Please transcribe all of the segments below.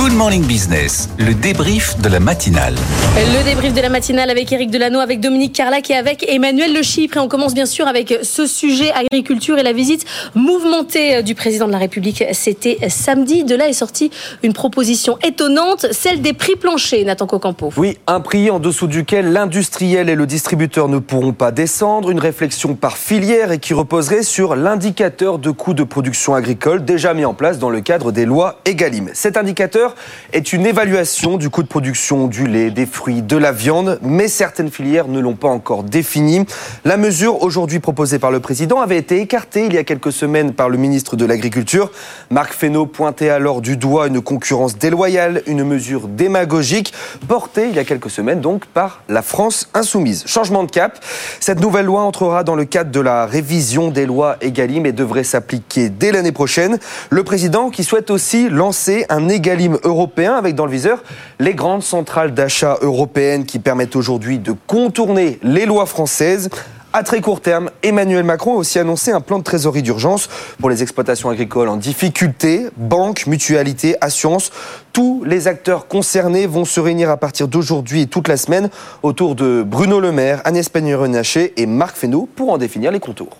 Good Morning Business, le débrief de la matinale. Le débrief de la matinale avec Eric Delano, avec Dominique Carlac et avec Emmanuel Le Chypre. Et on commence bien sûr avec ce sujet agriculture et la visite mouvementée du président de la République. C'était samedi. De là est sortie une proposition étonnante, celle des prix planchers, Nathan Cocampo. Oui, un prix en dessous duquel l'industriel et le distributeur ne pourront pas descendre. Une réflexion par filière et qui reposerait sur l'indicateur de coût de production agricole déjà mis en place dans le cadre des lois Egalim. Cet indicateur est une évaluation du coût de production du lait, des fruits, de la viande, mais certaines filières ne l'ont pas encore défini. La mesure aujourd'hui proposée par le président avait été écartée il y a quelques semaines par le ministre de l'Agriculture. Marc Fesneau pointait alors du doigt une concurrence déloyale, une mesure démagogique portée il y a quelques semaines donc par la France insoumise. Changement de cap, cette nouvelle loi entrera dans le cadre de la révision des lois Egalim et devrait s'appliquer dès l'année prochaine. Le président qui souhaite aussi lancer un Egalim européen avec dans le viseur les grandes centrales d'achat européennes qui permettent aujourd'hui de contourner les lois françaises. À très court terme, Emmanuel Macron a aussi annoncé un plan de trésorerie d'urgence pour les exploitations agricoles en difficulté. Banques, mutualités, assurances, tous les acteurs concernés vont se réunir à partir d'aujourd'hui et toute la semaine autour de Bruno Le Maire, Agnès Pannier-Runacher et Marc Fesneau pour en définir les contours.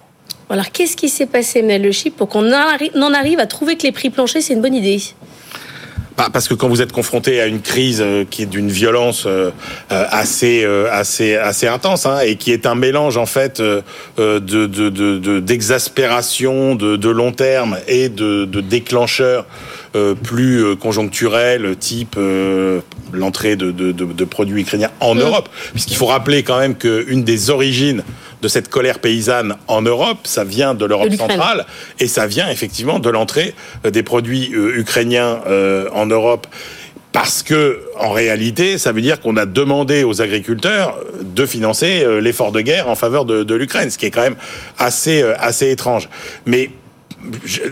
Alors qu'est-ce qui s'est passé, Emmanuel Le Chip, pour qu'on en arrive à trouver que les prix planchers, c'est une bonne idée? Parce que quand vous êtes confronté à une crise euh, qui est d'une violence euh, euh, assez assez assez intense hein, et qui est un mélange en fait de d'exaspération de, de, de, long terme et de, de déclencheurs plus conjoncturels type l'entrée de, de, produits ukrainiens en mm. Europe puisqu'il faut rappeler quand même qu'une des origines de cette colère paysanne en Europe, ça vient de l'Europe centrale et ça vient effectivement de l'entrée euh, des produits euh, ukrainiens euh, en Europe parce que en réalité, ça veut dire qu'on a demandé aux agriculteurs de financer l'effort de guerre en faveur de, de l'Ukraine, ce qui est quand même assez assez étrange. Mais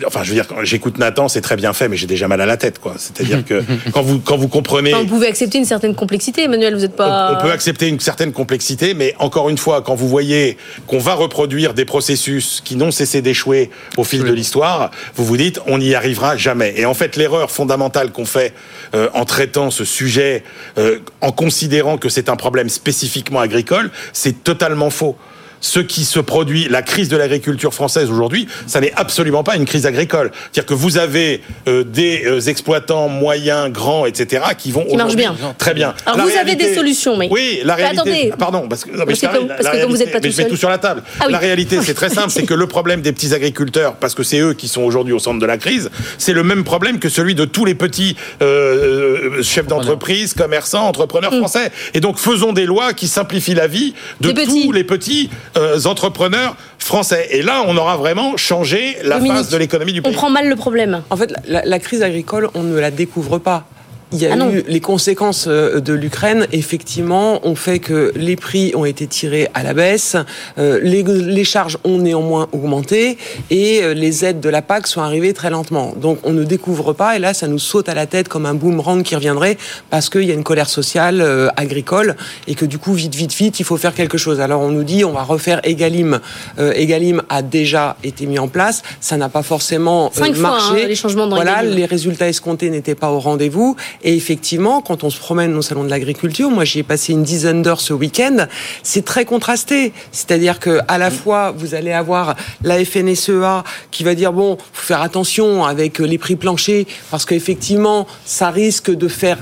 enfin, je veux dire, quand j'écoute Nathan, c'est très bien fait, mais j'ai déjà mal à la tête, quoi. C'est-à-dire que quand vous quand vous comprenez, vous pouvez accepter une certaine complexité, Emmanuel. Vous n'êtes pas. On, peut accepter une certaine complexité, mais encore une fois, quand vous voyez qu'on va reproduire des processus qui n'ont cessé d'échouer au fil de l'histoire, vous vous dites, on n'y arrivera jamais. Et en fait, l'erreur fondamentale qu'on fait euh, en traitant ce sujet, euh, en considérant que c'est un problème spécifiquement agricole, c'est totalement faux ce qui se produit, la crise de l'agriculture française aujourd'hui, ça n'est absolument pas une crise agricole. C'est-à-dire que vous avez euh, des euh, exploitants moyens, grands, etc., qui vont qui marchent bien, très bien. Alors vous avez des solutions, mais oui, la réalité. Attendez, pardon, parce que, non, mais parce, que, parce que comme vous êtes pas tout je mets tout sur la table. Ah, oui. La réalité, c'est très simple, c'est que le problème des petits agriculteurs, parce que c'est eux qui sont aujourd'hui au centre de la crise, c'est le même problème que celui de tous les petits euh, chefs d'entreprise, commerçants, entrepreneurs mm. français. Et donc faisons des lois qui simplifient la vie de tous les petits euh, entrepreneurs français. Et là, on aura vraiment changé la face de l'économie du pays. On prend mal le problème. En fait, la, la crise agricole, on ne la découvre pas. Il y a ah eu les conséquences euh, de l'Ukraine, effectivement, ont fait que les prix ont été tirés à la baisse, euh, les, les, charges ont néanmoins augmenté et euh, les aides de la PAC sont arrivées très lentement. Donc on ne découvre pas et là ça nous saute à la tête comme un boomerang qui reviendrait parce qu'il y a une colère sociale agricole et que du coup vite vite vite il faut faire quelque chose. Alors on nous dit on va refaire Egalim. Egalim a déjà été mis en place, ça n'a pas forcément Cinq marché. Fois, hein, les changements dans voilà, les résultats escomptés n'étaient pas au rendez-vous et effectivement, quand on se promène au salon de l'agriculture, moi j'y ai passé une dizaine d'heures ce week-end, c'est très contrasté. C'est-à-dire que à la fois vous allez avoir la FNSEA qui va dire bon, faut faire attention avec les prix planchers parce qu'effectivement ça risque de faire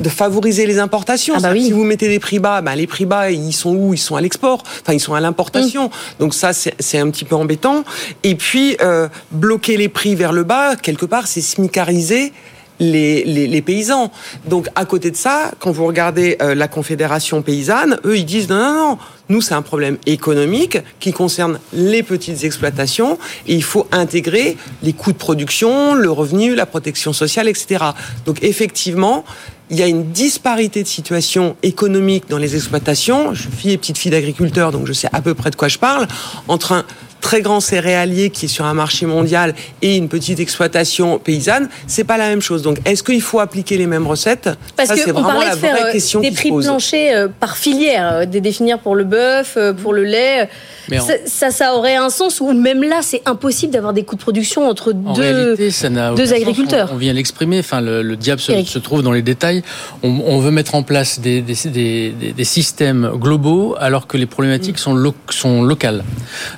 de favoriser les importations. Ah bah oui. Si vous mettez des prix bas, bah les prix bas ils sont où? Ils sont à l'export. Enfin ils sont à l'importation. Donc ça c'est un petit peu embêtant. Et puis euh, bloquer les prix vers le bas quelque part c'est smicariser les, les, les, paysans. Donc à côté de ça, quand vous regardez euh, la Confédération paysanne, eux ils disent non non non, nous c'est un problème économique qui concerne les petites exploitations et il faut intégrer les coûts de production, le revenu, la protection sociale, etc. Donc effectivement, il y a une disparité de situation économique dans les exploitations. Je suis fille et petite fille d'agriculteur, donc je sais à peu près de quoi je parle. Entre un très grand céréalier qui est sur un marché mondial et une petite exploitation paysanne, c'est pas la même chose. Donc, est-ce qu'il faut appliquer les mêmes recettes? Parce Ça, c'est qu'on vraiment parlait la de faire vraie euh, question des qui se prix planchers euh, par filière, euh, des définir pour le bœuf, pour le lait. Mais en- Ça, ça, ça aurait un sens ou même là, c'est impossible d'avoir des coûts de production entre En deux. réalité, ça n'a deux aucun sens. agriculteurs. On, on vient l'exprimer. Enfin, le, le diable se, trouve dans les détails. On, on veut mettre en place des, des, des, des- des systèmes globaux alors que les problématiques sont, lo- sont locales.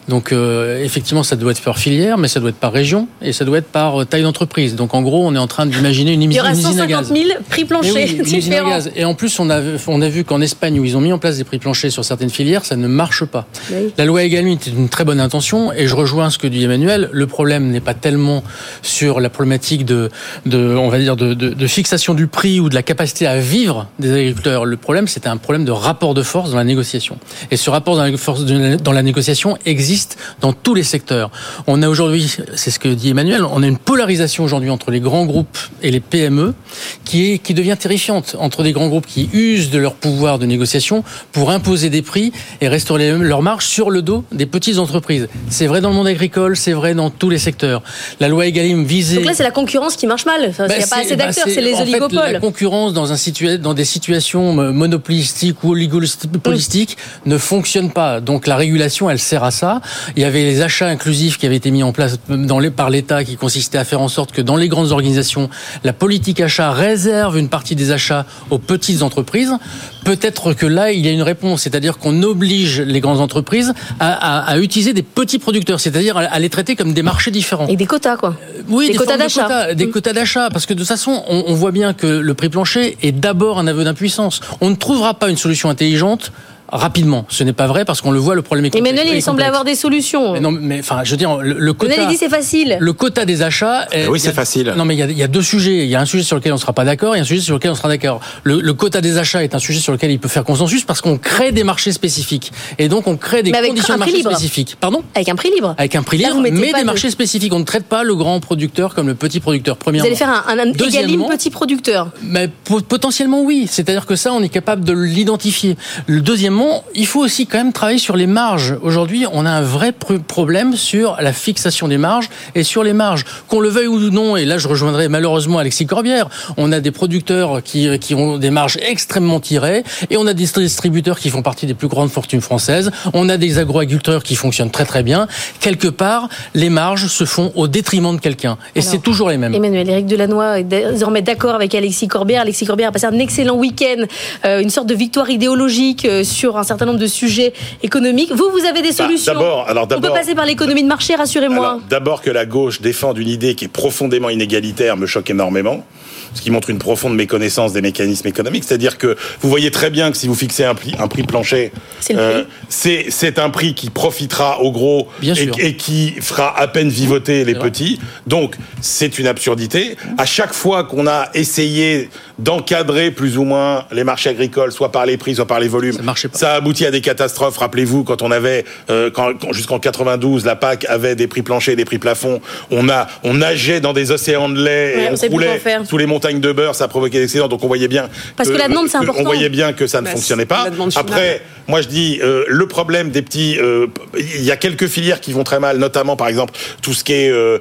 Donc, euh, effectivement, ça doit être par filière, mais ça doit être par région et ça doit être par euh, taille d'entreprise. Donc, en gros, on est en train d'imaginer une, Il y aura une usine à 150 gaz. 000 prix Mais planchers oui, usine à différents. gaz. Et en plus, on a, on a vu qu'en Espagne, où ils ont mis en place des prix planchers sur certaines filières, ça ne marche pas. Oui. La loi Egalim était une très bonne intention, et je rejoins ce que dit Emmanuel. Le problème n'est pas tellement sur la problématique de, de on va dire, de, de, de fixation du prix ou de la capacité à vivre des agriculteurs. Le problème, c'était un problème de rapport de force dans la négociation. Et ce rapport dans la force de- dans la négociation existe dans tous les secteurs. On a aujourd'hui, c'est ce que dit Emmanuel, on a une polarisation aujourd'hui entre les grands groupes et les PME qui est qui devient terrifiante entre des grands groupes qui usent de leur pouvoir de négociation pour imposer des prix et restaurer leur marge sur le dos des petites entreprises. C'est vrai dans le monde agricole, c'est vrai dans tous les secteurs. La loi Egalim visait Donc là, c'est la concurrence qui marche mal. Enfin, Il bah, n'y a pas assez bah, d'acteurs, c'est les en fait, oligopoles. la concurrence dans, un situa- dans des situations euh, monopolistiques ou oligopolistiques ne fonctionne pas. Donc la régulation, elle sert à ça. Il y avait les achats inclusifs qui avaient été mis en place dans les, par l'État qui consistaient à faire en sorte que dans les grandes organisations, la politique achat réserve une partie des achats aux petites entreprises. Peut-être que là, il y a une réponse, c'est-à-dire qu'on oblige les grandes entreprises à, à- à utiliser des petits producteurs, c'est-à-dire à, à les traiter comme des marchés différents. Et des quotas, quoi. Oui, Des quotas d'achat. des Mm. quotas d'achat, parce que de toute façon, on, on voit bien que le prix plancher est d'abord un aveu d'impuissance. On ne trouvera pas une solution intelligente rapidement. Ce n'est pas vrai parce qu'on le voit, le problème est complexe. Emmanuel, il complexe. avoir des solutions. Mais non, mais enfin, je veux dire, le, le quota. Emmanuel, il dit c'est facile. Le quota des achats. est- oui, il y a- c'est facile. Non, mais il y, a, il y a deux sujets. Il y a un sujet sur lequel on ne sera pas d'accord et un sujet sur lequel on sera d'accord. Le, le quota des achats est un sujet sur lequel il peut faire consensus parce qu'on crée des marchés spécifiques. Et donc, on crée des Mais avec conditions un de prix marché libre. spécifiques. Pardon? Avec un prix libre. avec un prix libre, vous mais des de- marchés spécifiques. On ne traite pas le grand producteur comme le petit producteur. Vous Premièrement. allez faire un, un, égalim Deuxièmement- petit producteur. Mais po- potentiellement oui, c'est-à-dire que ça, on est capable de l'identifier. Le il faut aussi quand même travailler sur les marges. Aujourd'hui, on a un vrai pr- problème sur la fixation des marges et sur les marges. Qu'on le veuille ou non, et là je rejoindrai malheureusement Alexis Corbière, on a des producteurs qui, qui ont des marges extrêmement tirées et on a des distributeurs qui font partie des plus grandes fortunes françaises. On a des agroagriculteurs qui fonctionnent très très bien. Quelque part, les marges se font au détriment de quelqu'un. Et c'est toujours les mêmes. Emmanuel, Éric Delannoy est désormais d'accord avec Alexis Corbière. Alexis Corbière a passé un excellent week-end, euh, une sorte de victoire idéologique euh, sur un certain nombre de sujets économiques. Vous, vous avez des Bah, solutions. d'abord- alors On peut d'abord- passer par l'économie de marché, rassurez-moi. Alors, D'abord que la gauche défende une idée qui est profondément inégalitaire me choque énormément. Ce qui montre une profonde méconnaissance des mécanismes économiques. C'est-à-dire que vous voyez très bien que si vous fixez un prix, un prix plancher, C'est le euh, prix. c'est c'est un prix qui profitera aux gros Bien et, qui fera à peine vivoter les C'est vrai. petits. Donc c'est une absurdité. À chaque fois qu'on a essayé d'encadrer plus ou moins les marchés agricoles, soit par les prix, soit par les volumes, Ça marchait pas. Ça a abouti à des catastrophes. Rappelez-vous, quand on avait, euh, quand, quand- jusqu'en 92, la PAC avait des prix planchers et des prix plafonds. On a, on nageait dans des océans de lait Ouais, et on on, roulait sous les montagnes de beurre. Ça provoquait des excédents. Donc on voyait bien. Parce que la demande, c'est important. On voyait bien que ça ne Bah, fonctionnait pas. Après, moi je dis, euh, le problème des petits, euh, il y a quelques filières qui vont très mal, notamment par exemple tout ce qui est le-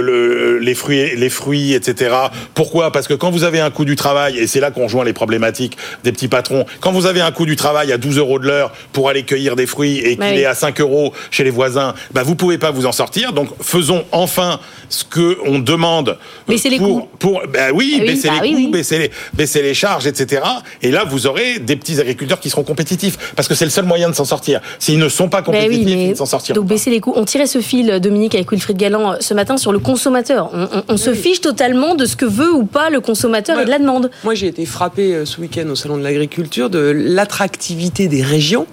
le- les fruits, les fruits, etc. Pourquoi? Parce que quand vous avez un coût du travail, et c'est là qu'on rejoint les problématiques des petits patrons, quand vous avez un coût du travail à 12 euros de l'heure pour aller cueillir des fruits et qu'il Bah oui. est à 5 euros chez les voisins, bah vous pouvez pas vous en sortir. Donc faisons enfin ce que on demande. euh, Baisser les pour, coûts. Pour, bah oui, Ah oui, baisser bah les oui, coûts, oui. baisser les, baisser les charges, etc. Et là, vous aurez des petits agriculteurs qui seront compétitifs. Parce que c'est le seul moyen de s'en sortir. S'ils ne sont pas Mais compétitifs, oui, mais ils ne s'en sortiront donc pas. baisser les coûts. On tirait ce fil, Dominique, avec Wilfried Galland euh, ce matin sur le consommateur. On, on- on se fiche totalement de ce que veut ou pas le consommateur et de la demande. Moi, j'ai été frappé euh, ce week-end au Salon de l'Agriculture de l'attractivité des régions.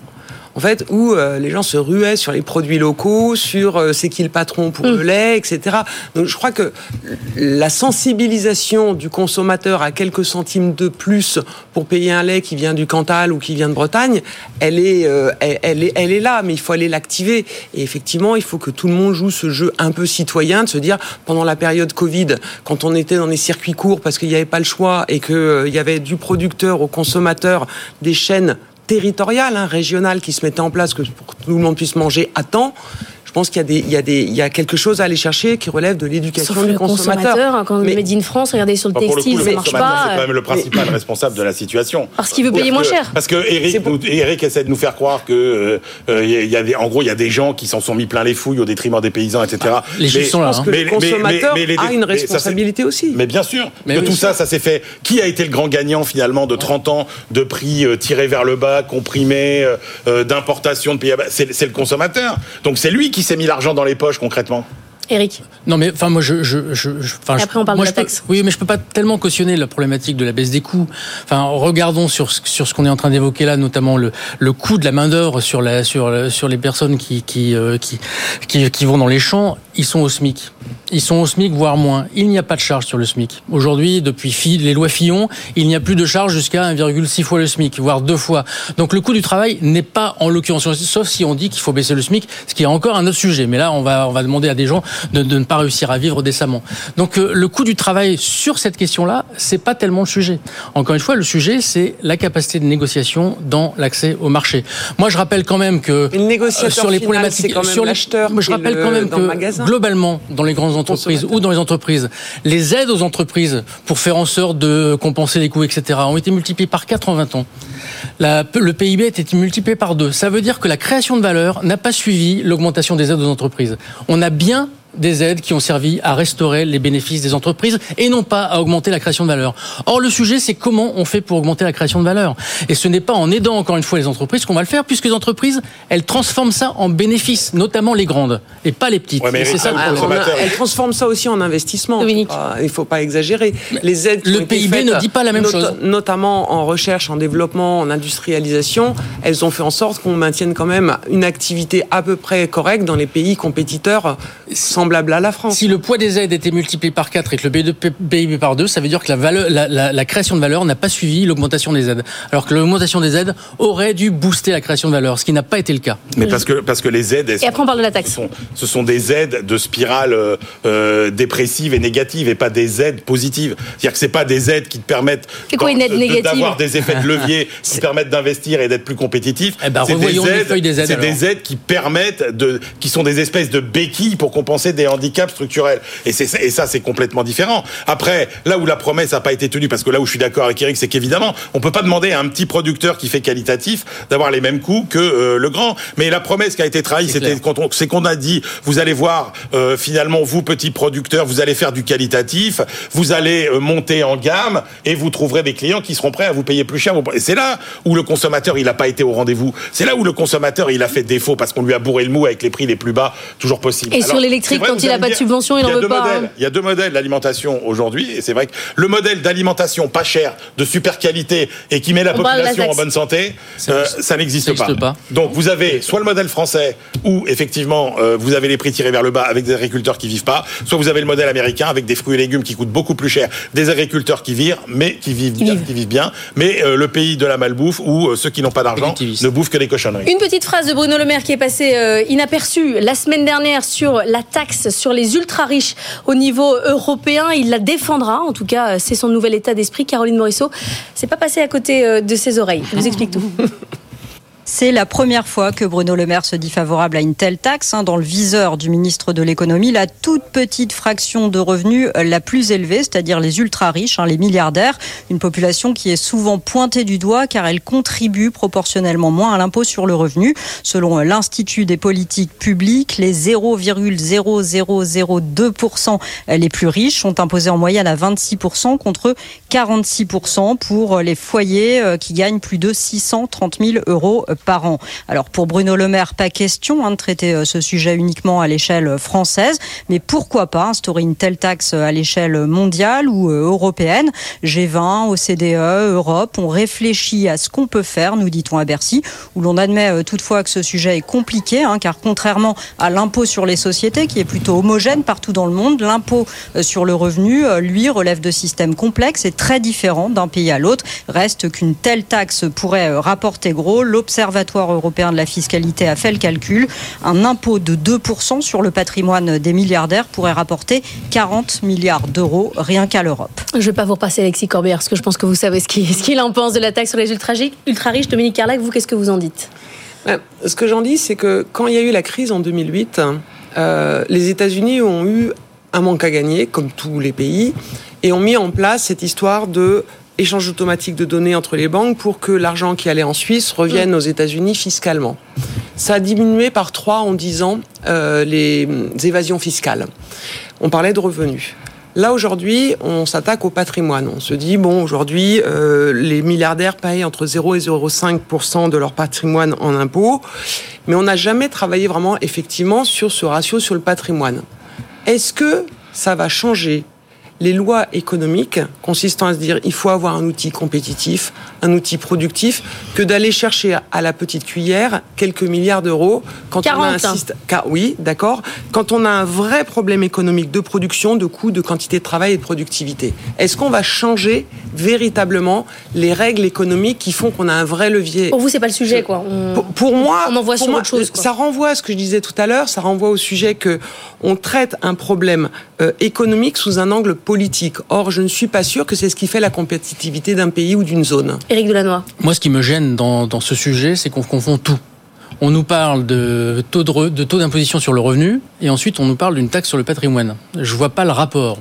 En fait, où euh, les gens se ruaient sur les produits locaux, sur euh, c'est qui le patron pour le lait, etc. Donc, je crois que la sensibilisation du consommateur à quelques centimes de plus pour payer un lait qui vient du Cantal ou qui vient de Bretagne, elle est, euh, elle, elle est, elle est là, mais il faut aller l'activer. Et effectivement, il faut que tout le monde joue ce jeu un peu citoyen, de se dire pendant la période Covid, quand on était dans des circuits courts parce qu'il n'y avait pas le choix et qu'il y avait du producteur au consommateur des chaînes territoriales, hein, régionales qui se mettaient en place pour que tout le monde puisse manger à temps. Je pense qu'il y a des, il y a des, il y a quelque chose à aller chercher qui relève de l'éducation du le consommateur. hein, quand on Mais- Made in France, regardez sur le Bah, pour le textile, coup, ça le marche consommateur, pas. c'est quand même le principal responsable de la situation. Parce qu'il veut payer moins que- cher. Parce que Eric, C'est pour- nous- Eric essaie de nous faire croire que euh, euh, il y a des, en gros, il y a des gens qui s'en sont mis plein les fouilles au détriment des paysans, etc. les chiffres sont là, que Mais- le mais- mais- consommateur mais les- a une mais responsabilité aussi. Mais bien sûr, Mais que tout ça, ça s'est fait. Qui a été le grand gagnant finalement de 30 ans de prix euh, tirés vers le bas, comprimés, euh, euh, d'importation de pays à bas? C'est c'est le consommateur. Donc c'est lui qui s'est mis l'argent dans les poches concrètement. Eric, Non, mais enfin, moi, je, je, enfin, après, on parle moi, de la peux- taxe. oui, mais je peux pas tellement cautionner la problématique de la baisse des coûts. Enfin, regardons sur ce- sur ce qu'on est en train d'évoquer là, notamment le le coût de la main d'œuvre sur la sur sur les personnes qui qui, euh, qui qui qui vont dans les champs. Ils sont au SMIC. Ils sont au SMIC, voire moins. Il n'y a pas de charge sur le SMIC. Aujourd'hui, depuis les lois Fillon, il n'y a plus de charge jusqu'à 1,6 fois le SMIC, voire deux fois. Donc le coût du travail n'est pas en l'occurrence, sauf si on dit qu'il faut baisser le SMIC, ce qui est encore un autre sujet. Mais là, on va, on va demander à des gens de, de ne pas réussir à vivre décemment. Donc euh, le coût du travail sur cette question-là, c'est pas tellement le sujet. Encore une fois, le sujet, c'est la capacité de négociation dans l'accès au marché. Moi, je rappelle quand même que le négociateur euh, sur les final, problématiques, c'est quand même l'acheteur je rappelle le- quand même que magasin. Globalement, dans les grandes entreprises ou dans les entreprises, les aides aux entreprises pour faire en sorte de compenser les coûts, etc., ont été multipliées par 4 en 20 ans. La- le PIB a été multiplié par 2. Ça veut dire que la création de valeur n'a pas suivi l'augmentation des aides aux entreprises. On a bien des aides qui ont servi à restaurer les bénéfices des entreprises et non pas à augmenter la création de valeur. Or, le sujet, c'est comment on fait pour augmenter la création de valeur. Et ce n'est pas en aidant encore une fois les entreprises qu'on va le faire, puisque les entreprises, elles transforment ça en bénéfices, notamment les grandes, et pas les petites. Ouais, mais c'est ça le Ah, problème. on a- consommateur. elle transforme ça aussi en investissement. Dominique. Ah, Il faut pas exagérer. Les aides qui le PIB faites, ne dit pas la même chose. Notamment en recherche, en développement, en industrialisation, elles ont fait en sorte qu'on maintienne quand même une activité à peu près correcte dans les pays compétiteurs à la France. Si le poids des aides était multiplié par 4 et que le PIB par 2, ça veut dire que la, valeur, la, la- la création de valeur n'a pas suivi l'augmentation des aides. Alors que l'augmentation des aides aurait dû booster la création de valeur, ce qui n'a pas été le cas. Mais parce que parce que les aides, elles et après on parle de la Ce taxe. sont, ce sont des aides de spirale euh, euh, dépressive et négative et pas des aides positives. C'est-à-dire que c'est pas des aides qui te permettent de- d'avoir des effets de levier qui permettent d'investir et d'être plus compétitif. Eh ben, c'est revoyons les feuilles des aides, c'est alors. des aides qui permettent de, qui sont des espèces de béquilles pour compenser des handicaps structurels. Et et ça c'est complètement différent. Après, là où la promesse n'a pas été tenue, parce que là où je suis d'accord avec Eric, c'est qu'évidemment on peut pas demander à un petit producteur qui fait qualitatif d'avoir les mêmes coûts que euh, le grand. Mais la promesse qui a été trahie, C'est c'était clair. quand on- c'est qu'on a dit, vous allez voir, euh, finalement, vous, petits producteurs, vous allez faire du qualitatif, vous allez euh, monter en gamme et vous trouverez des clients qui seront prêts à vous payer plus cher. Et c'est là où le consommateur, il n'a pas été au rendez-vous. C'est là où le consommateur, il a fait défaut parce qu'on lui a bourré le mou avec les prix les plus bas toujours possibles. Et sur l'électrique, quand il a allez pas de subvention, il y en a veut pas, modèles. hein. Il y a deux modèles d'alimentation aujourd'hui, et c'est vrai que le modèle d'alimentation pas cher, de super qualité et qui met la On population en bonne santé, Ça euh, n'existe- ça n'existe pas. pas. Donc vous avez soit le modèle français où effectivement euh, vous avez les prix tirés vers le bas avec des agriculteurs qui vivent pas, soit vous avez le modèle américain avec des fruits et légumes qui coûtent beaucoup plus cher, des agriculteurs qui virent mais qui vivent bien, vivent. qui vivent bien, mais euh, le pays de la malbouffe où ceux qui n'ont pas d'argent ne bouffent que des cochonneries. Une petite phrase de Bruno Le Maire qui est passée inaperçue la semaine dernière sur la sur les ultra riches au niveau européen. Il la défendra, en tout cas, euh, c'est son nouvel état d'esprit. Caroline Morisseau, c'est pas passé à côté euh, de ses oreilles. Je vous explique tout. C'est la première fois que Bruno Le Maire se dit favorable à une telle taxe. hein. Dans le viseur du ministre de l'économie, la toute petite fraction de revenus la plus élevée, c'est-à-dire les ultra riches, hein, les milliardaires, une population qui est souvent pointée du doigt car elle contribue proportionnellement moins à l'impôt sur le revenu. Selon l'Institut des politiques publiques, les 0,0002% les plus riches sont imposés en moyenne à 26% contre 46% pour les foyers euh, qui gagnent plus de 630 000 euros par an. Alors pour Bruno Le Maire, pas question hein, de traiter euh, ce sujet uniquement à l'échelle française, mais pourquoi pas instaurer une telle taxe à l'échelle mondiale ou euh, européenne? G20, OCDE, Europe, on réfléchit à ce qu'on peut faire, nous dit-on à Bercy, où l'on admet euh, toutefois que ce sujet est compliqué, hein, car contrairement à l'impôt sur les sociétés, qui est plutôt homogène partout dans le monde, l'impôt sur le revenu, lui, relève de systèmes complexes et très différents d'un pays à l'autre. Reste qu'une telle taxe pourrait rapporter gros. L'Observatoire européen de la fiscalité a fait le calcul. Un impôt de 2% sur le patrimoine des milliardaires pourrait rapporter 40 milliards d'euros rien qu'à l'Europe. Je vais pas vous repasser Alexis Corbière, parce que je pense que vous savez ce qu'il en pense de la taxe sur les ultra riches. Ultra riches. Dominique Carlac, vous, qu'est-ce que vous en dites? Ouais, Ce que j'en dis, c'est que quand il y a eu la crise en 2008, euh, les États-Unis ont eu un manque à gagner, comme tous les pays, et ont mis en place cette histoire de échange automatique de données entre les banques pour que l'argent qui allait en Suisse revienne aux États-Unis fiscalement. Ça a diminué par trois en dix ans euh, les évasions fiscales. On parlait de revenus. Là aujourd'hui, on s'attaque au patrimoine. On se dit bon, aujourd'hui, euh, les milliardaires payent entre 0 et 0,5 de leur patrimoine en impôts, mais on n'a jamais travaillé vraiment effectivement sur ce ratio sur le patrimoine. Est-ce que ça va changer les lois économiques consistant à se dire il faut avoir un outil compétitif, un outil productif, que d'aller chercher à la petite cuillère quelques milliards d'euros quand 40, on a un système. Oui, d'accord. Quand on a un vrai problème économique de production, de coûts, de quantité de travail et de productivité. Est-ce qu'on va changer véritablement les règles économiques qui font qu'on a un vrai levier? Pour vous, c'est pas le sujet, quoi. On- pour, pour moi, on envoie sur moi, autre chose, quoi. ça renvoie à ce que je disais tout à l'heure. Ça renvoie au sujet que on traite un problème euh, économique sous un angle politique. Or, je ne suis pas sûr que c'est ce qui fait la compétitivité d'un pays ou d'une zone. Éric Delannoy. Moi, ce qui me gêne dans, dans ce sujet, c'est qu'on confond tout. On nous parle de taux de, re- de taux d'imposition sur le revenu et ensuite on nous parle d'une taxe sur le patrimoine. Je vois pas le rapport.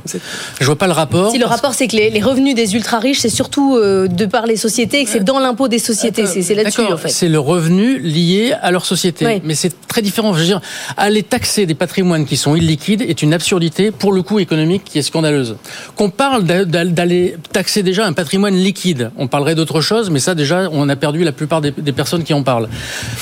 Je vois pas le rapport. Si le rapport, c'est que les, les revenus des ultra riches, c'est surtout euh, de par les sociétés et que c'est dans l'impôt des sociétés. C'est c'est là-dessus, D'accord, en fait. C'est le revenu lié à leur société. Oui. Mais c'est très différent. Je veux dire, aller taxer des patrimoines qui sont illiquides est une absurdité, pour le coup économique, qui est scandaleuse. Qu'on parle d'a- d'a- d'aller taxer déjà un patrimoine liquide, on parlerait d'autre chose, mais ça déjà, on a perdu la plupart des, des personnes qui en parlent.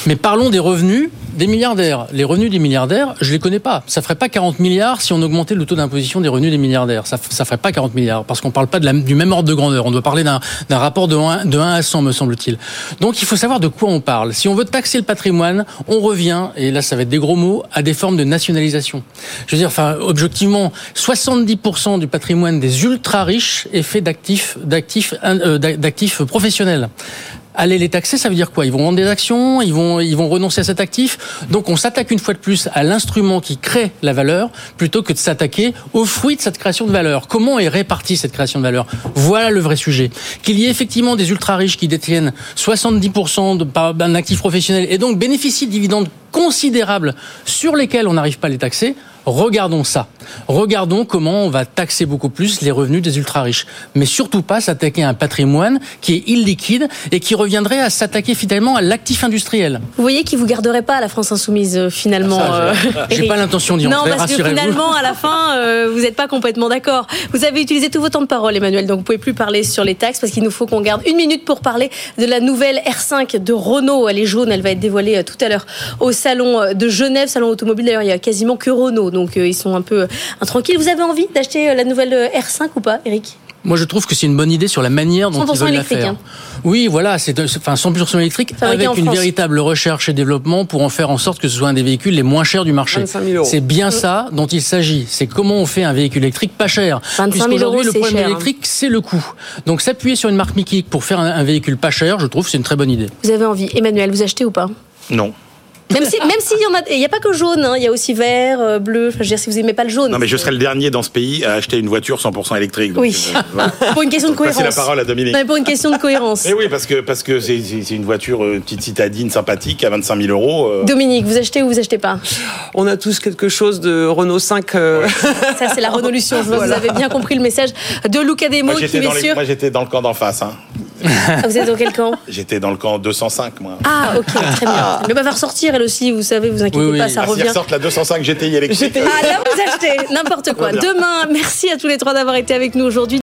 Mais parlons des revenus des milliardaires. Les revenus des milliardaires, je les connais pas. Ça ferait pas 40 milliards si on augmentait le taux d'imposition des revenus des milliardaires. Ça, ça ferait pas 40 milliards parce qu'on parle pas de la- du même ordre de grandeur. On doit parler d'un rapport de 1, de 1 à 100, me semble-t-il. Donc il faut savoir de quoi on parle. Si on veut taxer le patrimoine, on revient, et là ça va être des gros mots, à des formes de nationalisation. Je veux dire, enfin, objectivement, 70% du patrimoine des ultra riches est fait d'actifs, euh, d'actifs professionnels. Aller les taxer, ça veut dire quoi? Ils vont vendre des actions, ils vont, ils vont renoncer à cet actif. Donc on s'attaque une fois de plus à l'instrument qui crée la valeur plutôt que de s'attaquer aux fruits de cette création de valeur. Comment est répartie cette création de valeur? Voilà le vrai sujet. Qu'il y ait effectivement des ultra riches qui détiennent 70% de- par- d'un actif professionnel et donc bénéficient de dividendes considérables sur lesquels on n'arrive pas à les taxer. Regardons ça. Regardons comment on va taxer beaucoup plus les revenus des ultra riches. Mais surtout pas s'attaquer à un patrimoine qui est illiquide et qui reviendrait à s'attaquer finalement à l'actif industriel. Vous voyez qui vous garderait pas à la France Insoumise, euh, finalement. J'ai- euh, j'ai pas l'intention d'y Non, entrer, parce que finalement, à la fin, euh, vous n'êtes pas complètement d'accord. Vous avez utilisé tout votre temps de parole, Emmanuel, donc vous pouvez plus parler sur les taxes parce qu'il nous faut qu'on garde une minute pour parler de la nouvelle R5 de Renault. Elle est jaune, elle va être dévoilée tout à l'heure au salon de Genève, salon automobile. D'ailleurs, il y a quasiment que Renault, donc euh, ils sont un peu euh, intranquilles. Vous avez envie d'acheter euh, la nouvelle euh, R5 ou pas, Eric? Moi, je trouve que c'est une bonne idée sur la manière dont 100% ils veulent la électrique, faire. hein. Oui, voilà, c'est de- enfin 100% électrique Fabriqué avec une France. véritable recherche et développement pour en faire en sorte que ce soit un des véhicules les moins chers du marché. 25 000 euros. C'est bien ça dont il s'agit. C'est comment on fait un véhicule électrique pas cher. 25 000 Puisqu'aujourd'hui, euros, le c'est problème cher, hein. électrique, c'est le coût. Donc s'appuyer sur une marque Mickey pour faire un, un véhicule pas cher, je trouve, c'est une très bonne idée. Vous avez envie. Emmanuel, vous achetez ou pas? Non. Même si, même s'il y en a, il n'y a pas que jaune, hein, il y a aussi vert, euh, bleu. Enfin, je veux dire, si vous aimez pas le jaune. Non, mais je serai le dernier dans ce pays à acheter une voiture 100% électrique. donc, Oui. euh, voilà. Pour une question de cohérence. la parole à Dominique. Non, mais pour une question de cohérence. Eh oui, parce que parce que c'est une voiture euh, petite citadine sympathique à 25 000 euros. euh. Dominique, vous achetez ou vous achetez pas? On a tous quelque chose de Renault 5. euh, Ça, c'est la Renaulution. Je vois que vous avez bien compris le message de Luca Demo Moi qui, les- messieurs. moi, j'étais dans le camp d'en face. Hein. Ah, vous êtes dans quel camp J'étais dans le camp 205 moi. Ah, ok, très bien. Mais va faire sortir elle aussi, vous savez, vous inquiétez Oui, oui. pas, ça Ah, revient. ressortent la 205 GTI électrique. Ah, là, vous achetez n'importe quoi. Demain, merci à tous les trois d'avoir été avec nous aujourd'hui.